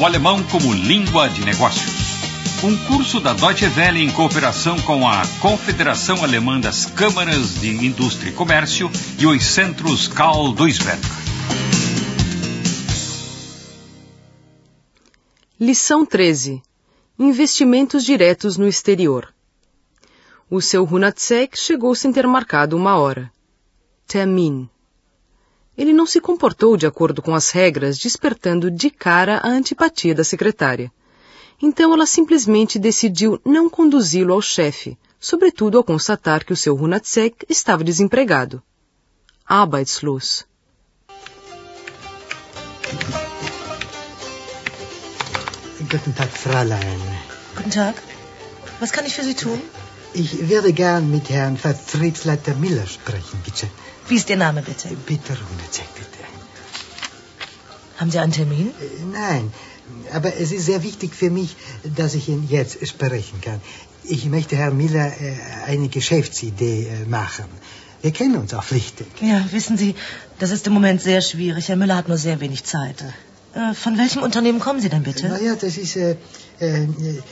o alemão como língua de negócios. Um curso da Deutsche Welle em cooperação com a Confederação Alemã das Câmaras de Indústria e Comércio e os Centros Karl Duisberg. Lição 13. Investimentos diretos no exterior. O seu Hunatsek chegou sem ter marcado uma hora. Termin. Ele não se comportou de acordo com as regras, despertando de cara a antipatia da secretária. Então ela simplesmente decidiu não conduzi-lo ao chefe, sobretudo ao constatar que o seu Hunatsek estava desempregado. Arbeitslos. Guten Tag, Fräulein. Guten Tag. Was kann ich für Sie tun? Ich würde gern mit Herrn Vertriebsleiter Miller sprechen, bitte. Wie ist Ihr Name, bitte? Bitte, Hunatsek, bitte. Haben Sie einen Termin? Äh, Nein, aber es ist sehr wichtig für mich, dass ich ihn jetzt sprechen kann. Ich möchte Herrn Miller äh, eine Geschäftsidee äh, machen. Wir kennen uns auch flüchtig. Ja, wissen Sie, das ist im Moment sehr schwierig. Herr Müller hat nur sehr wenig Zeit. Von welchem Unternehmen kommen Sie denn bitte? Naja, das ist. Äh,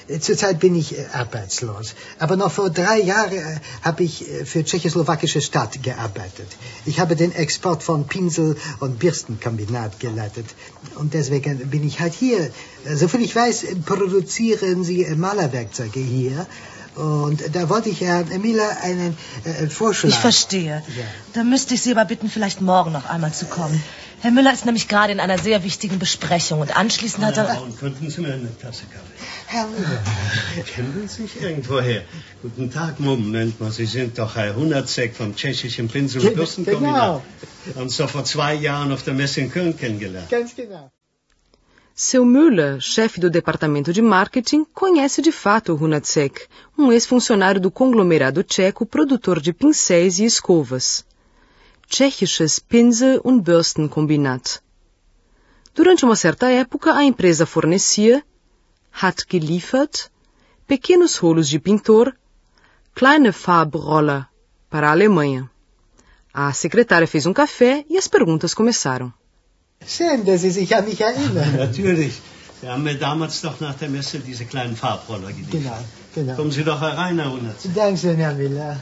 äh, zurzeit bin ich äh, arbeitslos. Aber noch vor drei Jahren äh, habe ich äh, für tschechoslowakische Stadt gearbeitet. Ich habe den Export von Pinsel- und Bürstenkombinat geleitet. Und deswegen bin ich halt hier. Äh, Soviel ich weiß, produzieren Sie äh, Malerwerkzeuge hier. Und da wollte ich Herrn Miller einen äh, Vorschlag. Ich verstehe. Ja. Da müsste ich Sie aber bitten, vielleicht morgen noch einmal zu kommen. Herr Müller ist nämlich gerade in einer sehr wichtigen Besprechung und anschließend hat er... Und könnten Sie mir eine Tasse Kaffee? Herr. Kennen Sie sich irgendwoher? Guten Tag, Moment mal. Sie sind doch Herr vom tschechischen Pinsel- und Bürstenkombinat. genau. Und so vor zwei Jahren auf der Messe in Köln kennengelernt. Ganz genau. Seu Müller, chefe do departamento de marketing, conhece de fato o Hunatsek, um ex-funcionário do conglomerado tcheco produtor de pincéis e escovas. Tschechisches Pinsel- und Bürstenkombinat. Durante uma certa época, a empresa fornecia, hat geliefert, pequenos rolos de pintor, kleine Farbroller, para a Alemanha. A secretária fez um café e as perguntas começaram. Schön, dass Sie sich an mich erinnern. Natürlich. Sie haben mir damals doch nach der Messe diese kleinen Farbroller geliefert. Genau, genau. Kommen Sie doch herein, Herr Hundertzek. Dankeschön, Herr Miller.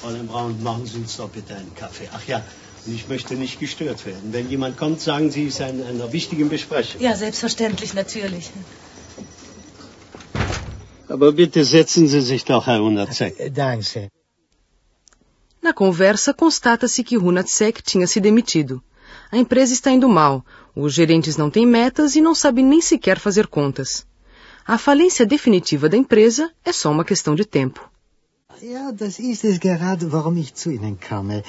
Fräulein Braun, machen Sie uns doch bitte einen Kaffee. Ach ja, ich möchte nicht gestört werden. Wenn jemand kommt, sagen Sie, es ist in einer wichtigen Besprechung. Ja, selbstverständlich, natürlich. Aber bitte setzen Sie sich doch, Herr Hundertzek. Äh, Dankeschön. Na conversa, constata-se que Hunatsek tinha se demitido. A empresa está indo mal, os gerentes não têm metas e não sabem nem sequer fazer contas. A falência definitiva da empresa é só uma questão de tempo. Ja, das ist es gerade, warum ich zu Ihnen komme.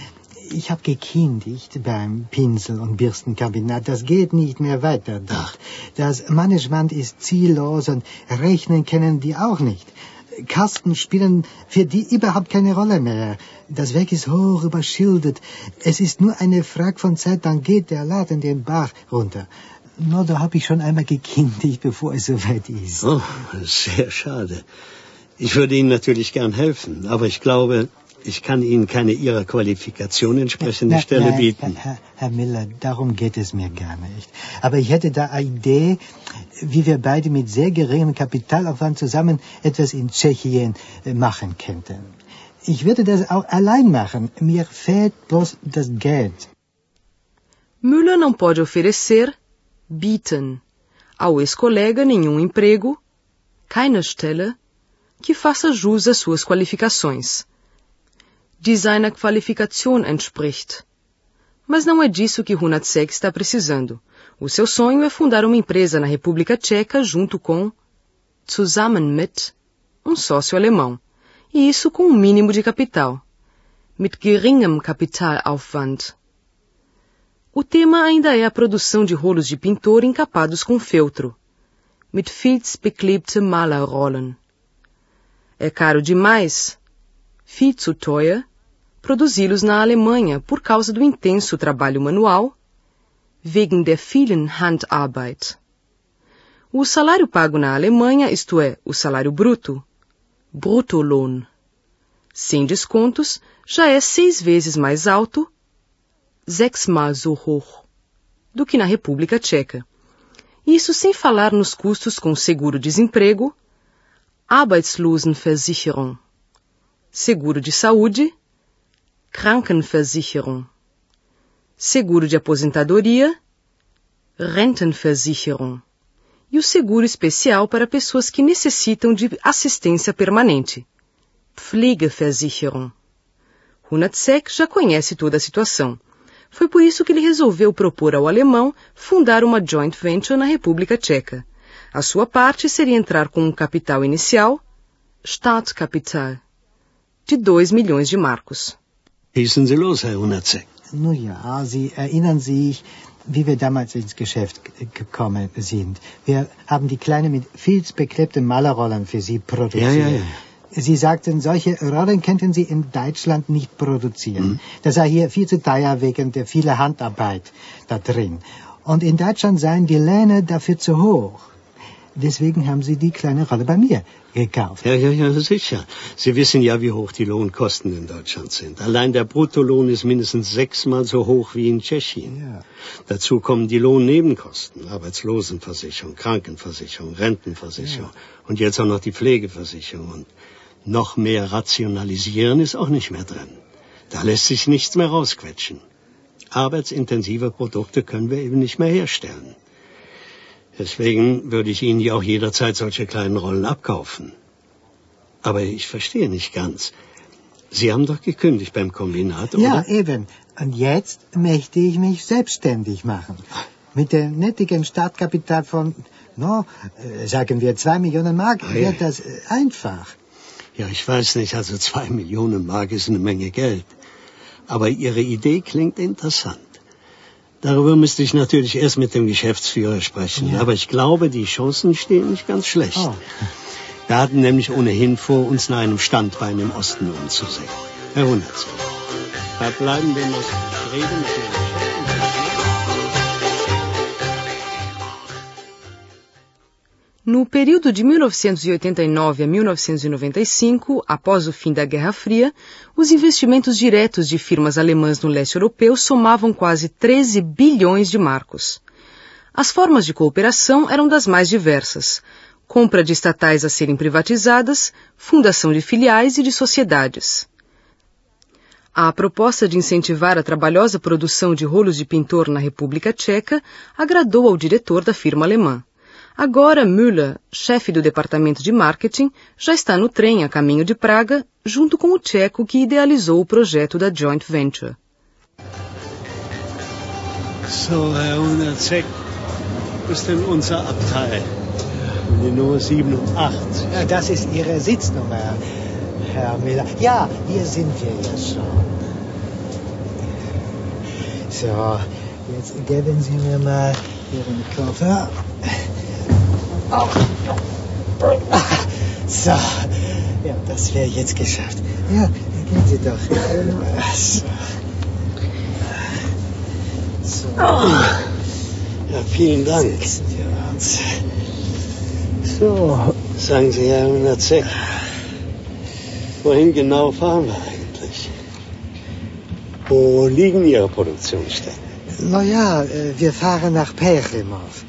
Ich habe gekündigt beim Pinsel- und Bürstenkabinett. Das geht nicht mehr weiter dort. Das Management ist ziellos und rechnen können die auch nicht. Kasten spielen für die überhaupt keine Rolle mehr. Das Werk ist hoch überschildert. Es ist nur eine Frage von Zeit, dann geht der Laden den Bach runter. Nur da habe ich schon einmal gekündigt, bevor es soweit ist. Oh, sehr schade. Ich würde Ihnen natürlich gern helfen, aber ich glaube, ich kann Ihnen keine Ihrer Qualifikation entsprechende Na- Stelle nein, bieten. Herr, Herr Miller, darum geht es mir gar nicht. Aber ich hätte da eine Idee, wie wir beide mit sehr geringem Kapitalaufwand zusammen etwas in Tschechien äh, machen könnten. Ich würde das auch allein machen. Mir fehlt bloß das Geld. Müller não pode oferecer, bieten, ao ex-colega nenhum emprego, keine Stelle, que faça jus às suas qualificações. Die seiner Qualifikation entspricht. Mas não é disso que Hunatsek está precisando. O seu sonho é fundar uma empresa na República Tcheca junto com, zusammen mit, um sócio alemão. E isso com um mínimo de capital. Mit geringem Kapitalaufwand. O tema ainda é a produção de rolos de pintor encapados com feltro. Mit filzbeklebte Malerrollen. É caro demais, viel zu teuer, produzi-los na Alemanha por causa do intenso trabalho manual, wegen der vielen Handarbeit. O salário pago na Alemanha, isto é, o salário bruto, Bruttolohn, sem descontos, já é seis vezes mais alto, sechsmal so hoch, do que na República Tcheca. Isso sem falar nos custos com seguro-desemprego, Arbeitslosenversicherung, seguro de saúde, Krankenversicherung, seguro de aposentadoria, Rentenversicherung e o seguro especial para pessoas que necessitam de assistência permanente, Pflegeversicherung. Hunacek já conhece toda a situação. Foi por isso que ele resolveu propor ao alemão fundar uma joint venture na República Tcheca. A sua parte seria entrar com um capital inicial, Startkapital, de 2 milhões de marcos. Schießen Sie los, Herr Hunacek. Nun ja, Sie erinnern sich, wie wir damals ins Geschäft gekommen sind. Wir haben die kleine mit filzbeklebten Malerrollen für Sie produziert. Ja, ja, ja. Sie sagten, solche Rollen könnten Sie in Deutschland nicht produzieren. Mhm. Das sei hier viel zu teuer wegen der vielen Handarbeit da drin. Und in Deutschland seien die Löhne dafür zu hoch. Deswegen haben Sie die kleine Rolle bei mir gekauft. Ja, ja, ja, sicher. Sie wissen ja, wie hoch die Lohnkosten in Deutschland sind. Allein der Bruttolohn ist mindestens sechsmal so hoch wie in Tschechien. Ja. Dazu kommen die Lohnnebenkosten, Arbeitslosenversicherung, Krankenversicherung, Rentenversicherung und jetzt auch noch die Pflegeversicherung. Und noch mehr rationalisieren ist auch nicht mehr drin. Da lässt sich nichts mehr rausquetschen. Arbeitsintensive Produkte können wir eben nicht mehr herstellen. Deswegen würde ich Ihnen ja auch jederzeit solche kleinen Rollen abkaufen. Aber ich verstehe nicht ganz. Sie haben doch gekündigt beim Kombinat, oder? Ja, eben. Und jetzt möchte ich mich selbstständig machen. Mit dem nötigen Startkapital von, no, äh, sagen wir zwei Millionen Mark, Ah, ja. wird das äh, einfach. Ja, ich weiß nicht, also zwei Millionen Mark ist eine Menge Geld. Aber Ihre Idee klingt interessant. Darüber müsste ich natürlich erst mit dem Geschäftsführer sprechen. Ja. Aber ich glaube, die Chancen stehen nicht ganz schlecht. Oh. Wir hatten nämlich ohnehin vor, uns nach einem Standbein im Osten umzusehen. Herr Hundertz, verbleiben wir noch Rede mit No período de 1989 a 1995, após o fim da Guerra Fria, os investimentos diretos de firmas alemãs no leste europeu somavam quase 13 bilhões de marcos. As formas de cooperação eram das mais diversas: compra de estatais a serem privatizadas, fundação de filiais e de sociedades. A proposta de incentivar a trabalhosa produção de rolos de pintor na República Tcheca agradou ao diretor da firma alemã. Agora Müller, chefe do departamento de marketing, já está no trem a caminho de Praga, junto com o tcheco que idealizou o projeto da joint venture. So, Herr wo ist denn unser Abteil? Die Nummer 87. Ja, das ist Ihre Sitznummer, Herr Miller. Ja, hier sind wir ja schon. So, jetzt geben Sie mir mal Ihren Koffer. So, ja, das wäre jetzt geschafft. Ja, gehen Sie doch. So. So, Ja, vielen Dank. So, sagen Sie, Herr Hundertzek, wohin genau fahren wir eigentlich? Wo liegen Ihre Produktionsstätten? Na ja, äh, wir fahren nach Perimov.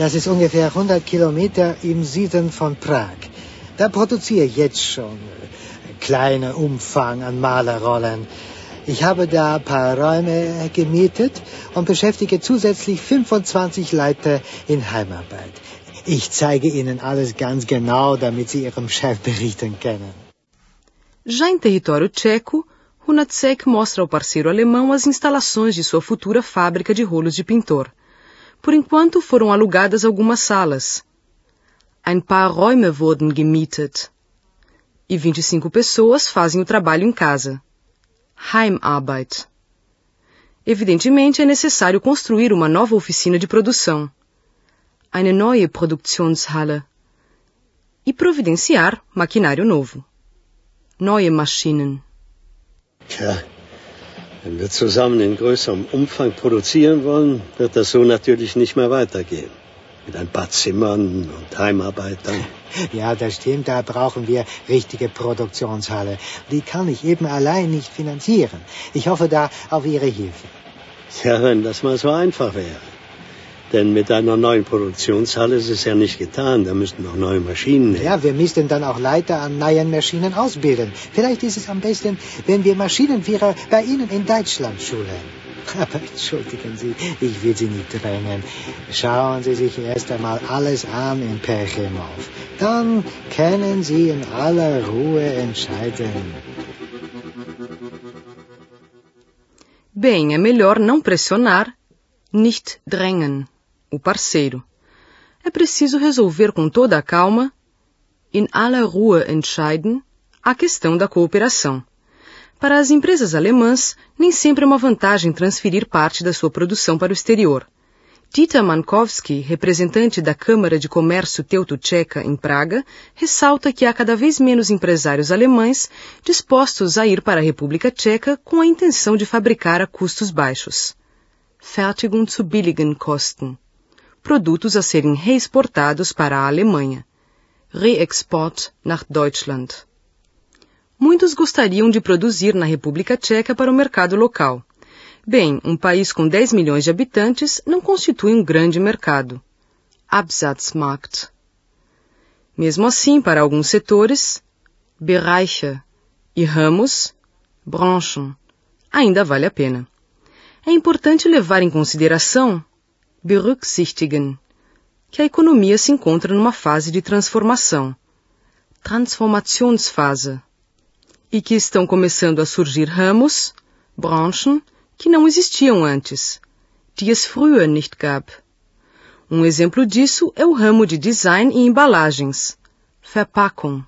Das ist ungefähr 100 Kilometer im Süden von Prag. Da produziere ich jetzt schon kleiner Umfang an Malerrollen. Ich habe da ein paar Räume gemietet und beschäftige zusätzlich 25 Leute in Heimarbeit. Ich zeige Ihnen alles ganz genau, damit Sie Ihrem Chef berichten können. Já em território tcheco, Hunacek mostra ao parceiro alemão as instalações de sua futura fábrica de rolos de pintor. Por enquanto foram alugadas algumas salas. Ein paar Räume wurden gemietet. E 25 pessoas fazem o trabalho em casa. Heimarbeit. Evidentemente é necessário construir uma nova oficina de produção. Eine neue Produktionshalle. E providenciar maquinário novo. Neue Maschinen. Tja, wenn wir zusammen in größerem Umfang produzieren wollen, wird das so natürlich nicht mehr weitergehen. Mit ein paar Zimmern und Heimarbeitern. Ja, das stimmt, da brauchen wir richtige Produktionshalle. Die kann ich eben allein nicht finanzieren. Ich hoffe da auf Ihre Hilfe. Ja, wenn das mal so einfach wäre. Denn mit einer neuen Produktionshalle ist es ja nicht getan. Da müssten noch neue Maschinen her. Ja, wir müssten dann auch Leiter an neuen Maschinen ausbilden. Vielleicht ist es am besten, wenn wir Maschinenführer bei Ihnen in Deutschland schulen. Aber entschuldigen Sie, ich will Sie nicht drängen. Schauen Sie sich erst einmal alles an in Perchemov. Dann können Sie in aller Ruhe entscheiden. Bem, é melhor não pressionar, nicht drängen, o parceiro. É preciso resolver com toda a calma, in aller Ruhe entscheiden, a questão da cooperação. Para as empresas alemãs, nem sempre é uma vantagem transferir parte da sua produção para o exterior. Tita Mankowski, representante da Câmara de Comércio Teuto-Tcheca em Praga, ressalta que há cada vez menos empresários alemães dispostos a ir para a República Tcheca com a intenção de fabricar a custos baixos. Fertigung zu billigen Kosten. Produtos a serem reexportados para a Alemanha. Reexport nach Deutschland. Muitos gostariam de produzir na República Tcheca para o mercado local. Bem, um país com 10 milhões de habitantes não constitui um grande mercado. Absatzmarkt. Mesmo assim, para alguns setores, Bereiche e ramos, Branchen, ainda vale a pena. É importante levar em consideração, berücksichtigen, que a economia se encontra numa fase de transformação, Transformationsphase, e que estão começando a surgir ramos, Branchen, que não existiam antes, die es früher nicht gab. Um exemplo disso é o ramo de design e embalagens, Verpackung.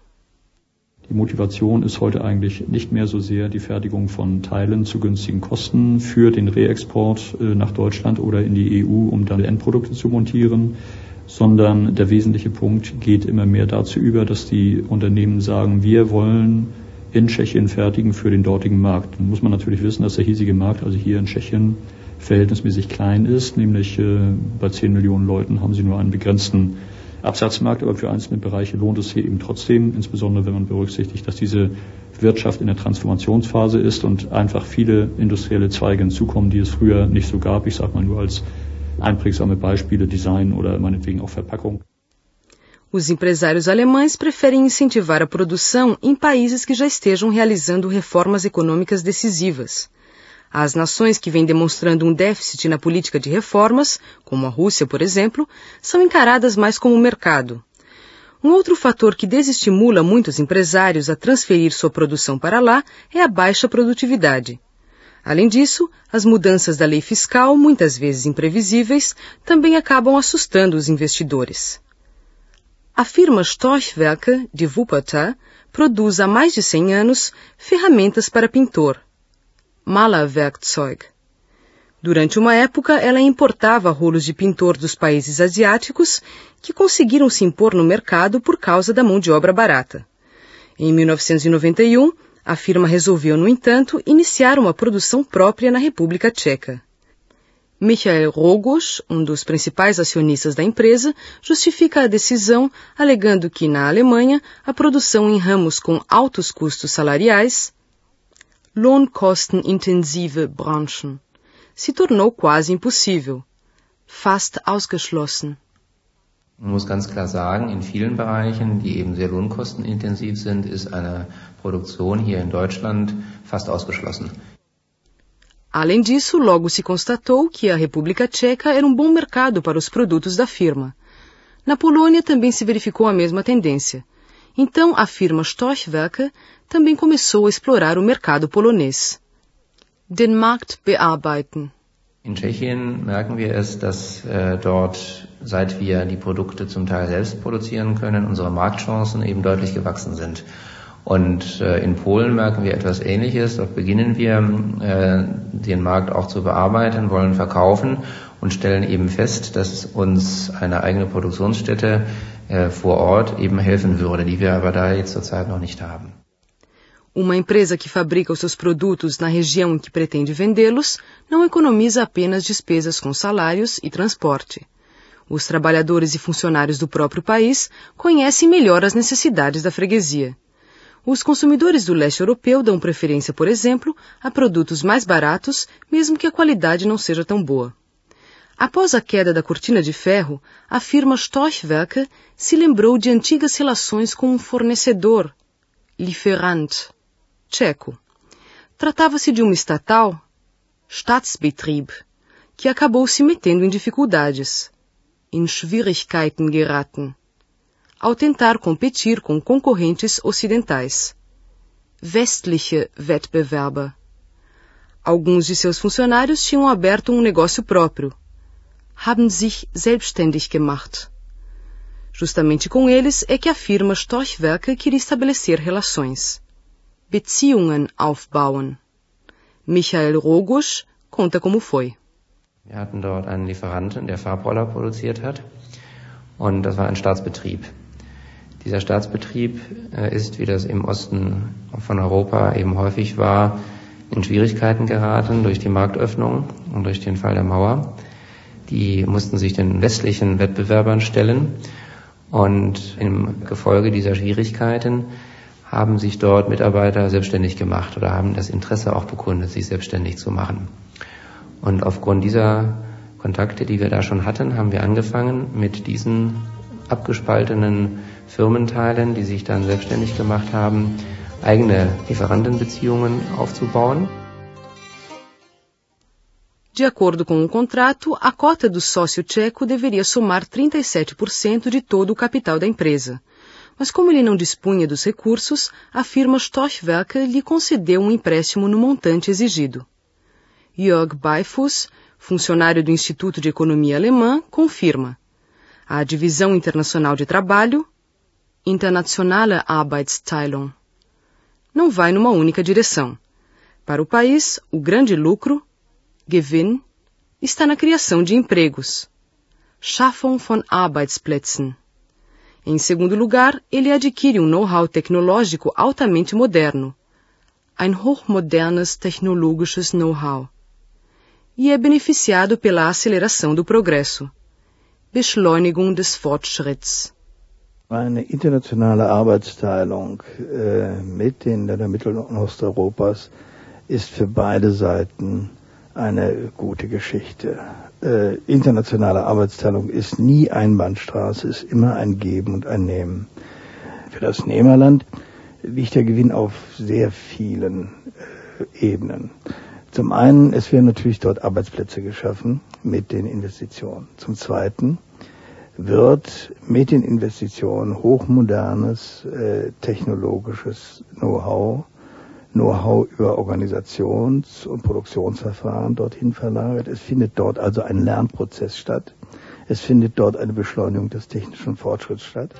Die Motivation ist heute eigentlich nicht mehr so sehr die Fertigung von Teilen zu günstigen Kosten für den Reexport äh, nach Deutschland oder in die EU, um dann Endprodukte zu montieren, sondern der wesentliche Punkt geht immer mehr dazu über, dass die Unternehmen sagen, wir wollen in Tschechien fertigen für den dortigen Markt. Dann muss man natürlich wissen, dass der hiesige Markt, also hier in Tschechien, verhältnismäßig klein ist, nämlich äh, bei 10 Millionen Leuten haben sie nur einen begrenzten Absatzmarkt, aber für einzelne Bereiche lohnt es hier eben trotzdem, insbesondere wenn man berücksichtigt, dass diese Wirtschaft in der Transformationsphase ist und einfach viele industrielle Zweige hinzukommen, die es früher nicht so gab. Ich sage mal nur als einprägsame Beispiele Design oder meinetwegen auch Verpackung. Os empresários alemães preferem incentivar a produção em países que já estejam realizando reformas econômicas decisivas. As nações que vêm demonstrando um déficit na política de reformas, como a Rússia, por exemplo, são encaradas mais como mercado. Um outro fator que desestimula muitos empresários a transferir sua produção para lá é a baixa produtividade. Além disso, as mudanças da lei fiscal, muitas vezes imprevisíveis, também acabam assustando os investidores. A firma Storchwerke de Wuppertal produz há mais de 100 anos ferramentas para pintor, Malerwerkzeug. Durante uma época, ela importava rolos de pintor dos países asiáticos que conseguiram se impor no mercado por causa da mão de obra barata. Em 1991, a firma resolveu, no entanto, iniciar uma produção própria na República Tcheca. Michael Rogos, um dos principais acionistas da empresa, justifica a decisão alegando que, na Alemanha, a produção em ramos com altos custos salariais, lohnkostenintensive Branchen, se tornou quase impossível, fast ausgeschlossen. Man muss ganz klar sagen, in vielen Bereichen, die eben sehr lohnkostenintensiv sind, ist eine Produktion hier in Deutschland fast ausgeschlossen. Além disso, logo se constatou que a República Tcheca era um bom mercado para os produtos da firma. Na Polônia também se verificou a mesma tendência. Então, a firma Storchwerke também começou a explorar o mercado polonês. Den Markt bearbeiten. In Tschechien merken wir es, dass äh, dort, seit wir die Produkte zum Teil selbst produzieren können, unsere Marktchancen eben deutlich gewachsen sind. Und äh, in Polen merken wir etwas Ähnliches. Dort beginnen wir, äh, den Markt auch zu bearbeiten, wollen verkaufen und stellen eben fest, dass uns eine eigene Produktionsstätte äh, vor Ort eben helfen würde, die wir aber da jetzt zurzeit noch nicht haben. Uma empresa que fabrica os seus produtos na região em que pretende vendê-los não economiza apenas despesas com salários e transporte. Os trabalhadores e funcionários do próprio país conhecem melhor as necessidades da freguesia. Os consumidores do leste europeu dão preferência, por exemplo, a produtos mais baratos, mesmo que a qualidade não seja tão boa. Após a queda da cortina de ferro, a firma Storchwerke se lembrou de antigas relações com um fornecedor, Lieferant, tcheco. Tratava-se de uma estatal, Staatsbetrieb, que acabou se metendo em dificuldades, in Schwierigkeiten geraten, ao tentar competir com concorrentes ocidentais, westliche Wettbewerber. Alguns de seus funcionários tinham aberto um negócio próprio, haben sich selbstständig gemacht. Justamente com eles é que a firma Storchwerke queria estabelecer relações. Beziehungen aufbauen. Michael Rogusch conta como foi. Wir hatten dort einen Lieferanten, der Farbroller produziert hat. Und das war ein Staatsbetrieb. Dieser Staatsbetrieb äh, ist, wie das im Osten von Europa eben häufig war, in Schwierigkeiten geraten durch die Marktöffnung und durch den Fall der Mauer. Die mussten sich den westlichen Wettbewerbern stellen. Und im Gefolge dieser Schwierigkeiten haben sich dort Mitarbeiter selbstständig gemacht oder haben das Interesse auch bekundet, sich selbstständig zu machen. Und aufgrund dieser Kontakte, die wir da schon hatten, haben wir angefangen, mit diesen abgespaltenen Firmenteilen, die sich dann selbstständig gemacht haben, eigene Lieferantenbeziehungen aufzubauen. De acordo com o contrato, a cota do sócio tcheco deveria somar 37% de todo o capital da empresa. Mas como ele não dispunha dos recursos, a firma Stochwerke lhe concedeu um empréstimo no montante exigido. Jörg Beifuss, funcionário do Instituto de Economia Alemã, confirma. A Divisão Internacional de Trabalho, Internationale Arbeitsteilung, não vai numa única direção. Para o país, o grande lucro, Gewinn, está na criação de empregos, Schaffung von Arbeitsplätzen. Em segundo lugar, ele adquire um know-how tecnológico altamente moderno, ein hochmodernes technologisches Know-how, e é beneficiado pela aceleração do progresso, Beschleunigung des Fortschritts. Eine internationale Arbeitsteilung äh, mit den Ländern Mittel- und Osteuropas ist für beide Seiten eine gute Geschichte. Äh, internationale Arbeitsteilung ist nie Einbahnstraße, ist immer ein Geben und ein Nehmen. Für das Nehmerland liegt der Gewinn auf sehr vielen äh, Ebenen. Zum einen, es werden natürlich dort Arbeitsplätze geschaffen mit den Investitionen. Zum zweiten, wird mit den Investitionen hochmodernes äh, technologisches Know-how, Know-how über Organisations- und Produktionsverfahren dorthin verlagert. Es findet dort also ein Lernprozess statt. Es findet dort eine Beschleunigung des technischen Fortschritts statt.